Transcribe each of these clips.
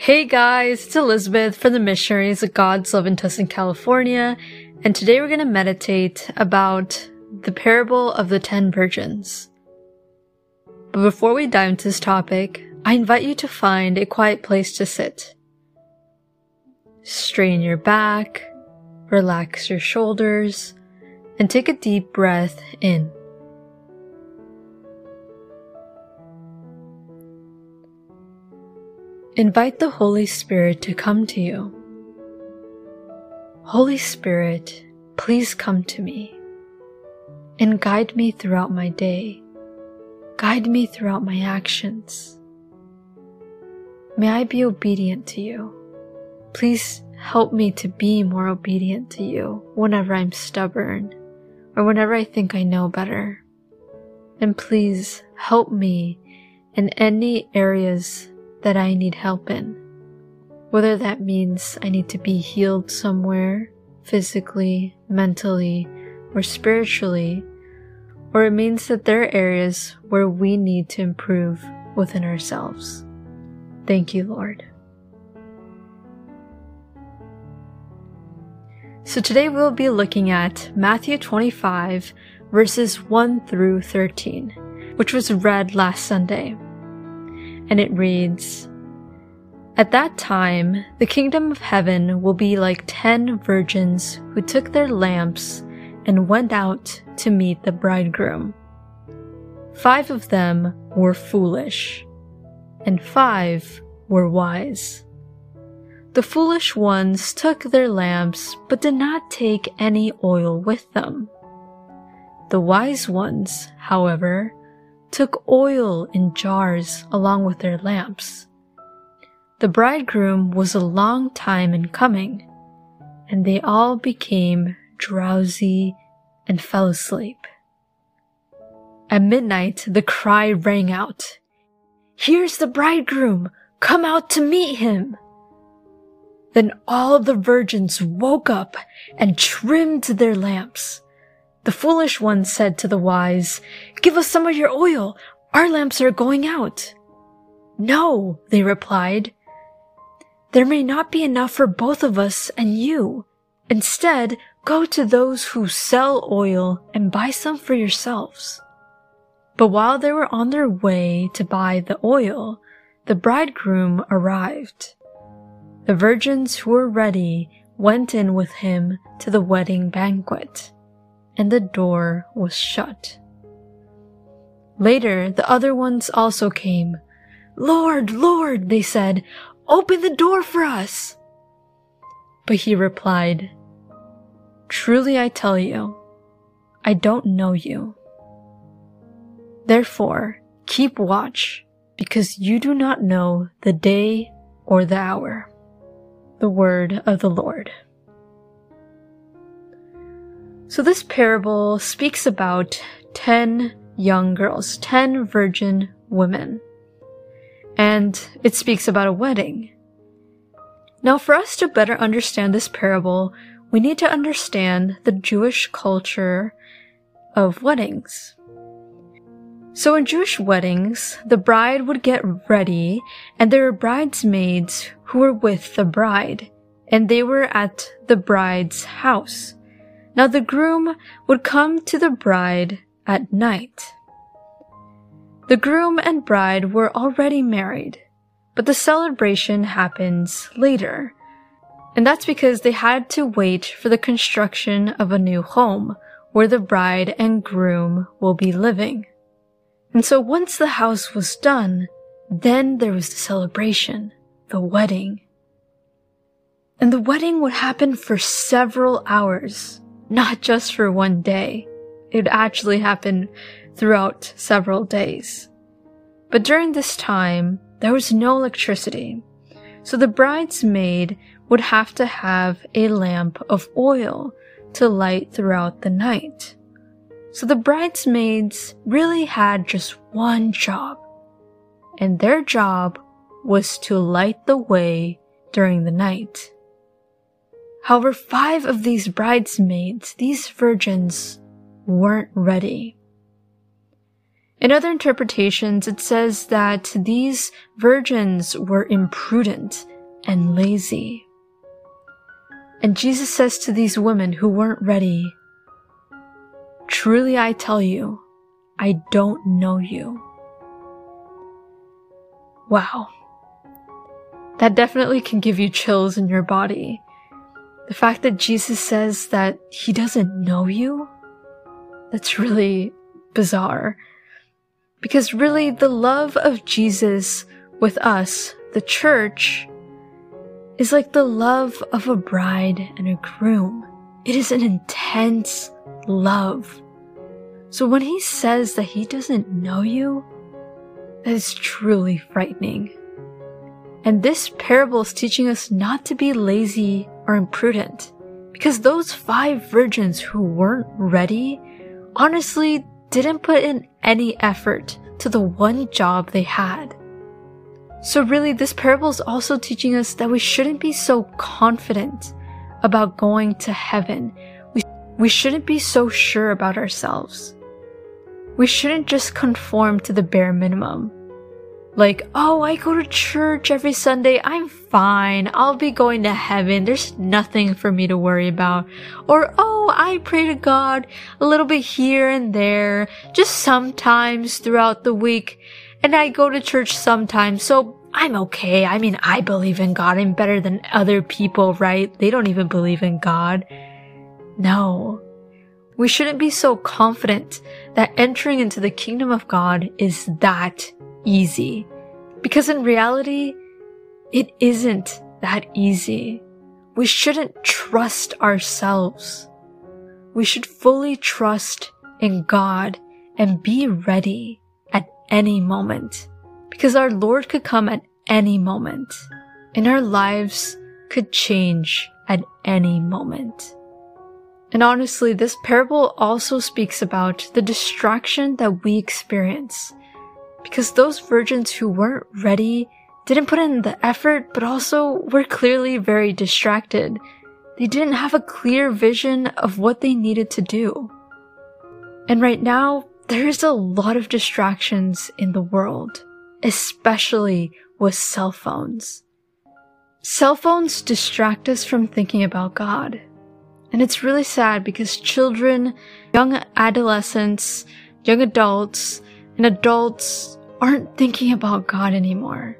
Hey guys, it's Elizabeth from the Missionaries of God's Love in Tustin, California, and today we're going to meditate about the parable of the ten virgins. But before we dive into this topic, I invite you to find a quiet place to sit. Strain your back, relax your shoulders, and take a deep breath in. Invite the Holy Spirit to come to you. Holy Spirit, please come to me and guide me throughout my day. Guide me throughout my actions. May I be obedient to you. Please help me to be more obedient to you whenever I'm stubborn or whenever I think I know better. And please help me in any areas that I need help in. Whether that means I need to be healed somewhere, physically, mentally, or spiritually, or it means that there are areas where we need to improve within ourselves. Thank you, Lord. So today we'll be looking at Matthew 25 verses 1 through 13, which was read last Sunday and it reads, At that time, the kingdom of heaven will be like ten virgins who took their lamps and went out to meet the bridegroom. Five of them were foolish, and five were wise. The foolish ones took their lamps, but did not take any oil with them. The wise ones, however, took oil in jars along with their lamps. The bridegroom was a long time in coming, and they all became drowsy and fell asleep. At midnight, the cry rang out, Here's the bridegroom! Come out to meet him! Then all the virgins woke up and trimmed their lamps. The foolish one said to the wise, Give us some of your oil. Our lamps are going out. No, they replied. There may not be enough for both of us and you. Instead, go to those who sell oil and buy some for yourselves. But while they were on their way to buy the oil, the bridegroom arrived. The virgins who were ready went in with him to the wedding banquet and the door was shut. Later, the other ones also came. Lord, Lord, they said, open the door for us. But he replied, Truly I tell you, I don't know you. Therefore, keep watch, because you do not know the day or the hour. The word of the Lord. So this parable speaks about 10 young girls, 10 virgin women. And it speaks about a wedding. Now, for us to better understand this parable, we need to understand the Jewish culture of weddings. So in Jewish weddings, the bride would get ready and there were bridesmaids who were with the bride and they were at the bride's house. Now the groom would come to the bride at night. The groom and bride were already married, but the celebration happens later. And that's because they had to wait for the construction of a new home where the bride and groom will be living. And so once the house was done, then there was the celebration, the wedding. And the wedding would happen for several hours not just for one day. It actually happened throughout several days. But during this time, there was no electricity. So the bridesmaid would have to have a lamp of oil to light throughout the night. So the bridesmaids really had just one job. And their job was to light the way during the night. However, five of these bridesmaids, these virgins, weren't ready. In other interpretations, it says that these virgins were imprudent and lazy. And Jesus says to these women who weren't ready, Truly I tell you, I don't know you. Wow. That definitely can give you chills in your body. The fact that Jesus says that he doesn't know you, that's really bizarre. Because really, the love of Jesus with us, the church, is like the love of a bride and a groom. It is an intense love. So when he says that he doesn't know you, that is truly frightening. And this parable is teaching us not to be lazy or imprudent. Because those five virgins who weren't ready honestly didn't put in any effort to the one job they had. So really, this parable is also teaching us that we shouldn't be so confident about going to heaven. We, we shouldn't be so sure about ourselves. We shouldn't just conform to the bare minimum. Like, oh, I go to church every Sunday. I'm fine. I'll be going to heaven. There's nothing for me to worry about. Or, oh, I pray to God a little bit here and there, just sometimes throughout the week. And I go to church sometimes. So I'm okay. I mean, I believe in God. I'm better than other people, right? They don't even believe in God. No. We shouldn't be so confident that entering into the kingdom of God is that easy. Because in reality, it isn't that easy. We shouldn't trust ourselves. We should fully trust in God and be ready at any moment. Because our Lord could come at any moment and our lives could change at any moment. And honestly, this parable also speaks about the distraction that we experience because those virgins who weren't ready didn't put in the effort, but also were clearly very distracted. They didn't have a clear vision of what they needed to do. And right now, there's a lot of distractions in the world, especially with cell phones. Cell phones distract us from thinking about God. And it's really sad because children, young adolescents, young adults, and adults aren't thinking about God anymore.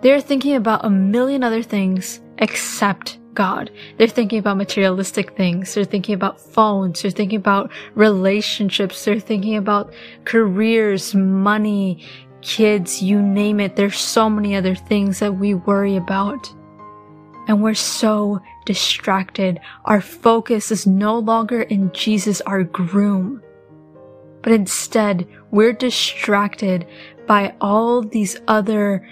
They're thinking about a million other things except God. They're thinking about materialistic things. They're thinking about phones. They're thinking about relationships. They're thinking about careers, money, kids, you name it. There's so many other things that we worry about. And we're so distracted. Our focus is no longer in Jesus, our groom but instead we're distracted by all these other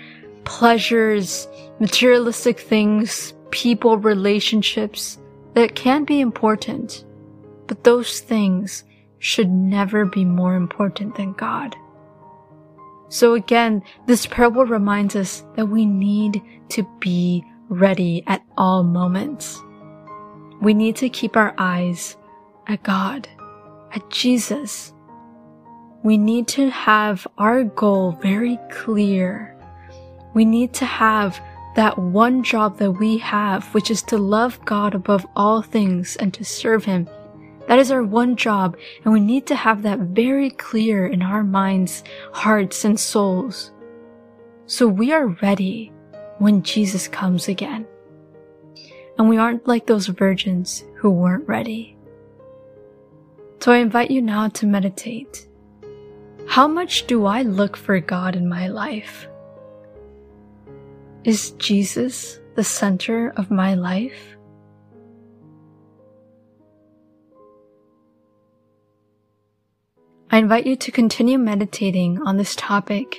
pleasures, materialistic things, people, relationships that can be important, but those things should never be more important than God. So again, this parable reminds us that we need to be ready at all moments. We need to keep our eyes at God, at Jesus, we need to have our goal very clear. We need to have that one job that we have, which is to love God above all things and to serve Him. That is our one job, and we need to have that very clear in our minds, hearts, and souls. So we are ready when Jesus comes again. And we aren't like those virgins who weren't ready. So I invite you now to meditate. How much do I look for God in my life? Is Jesus the center of my life? I invite you to continue meditating on this topic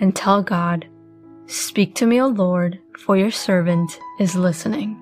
and tell God, Speak to me, O Lord, for your servant is listening.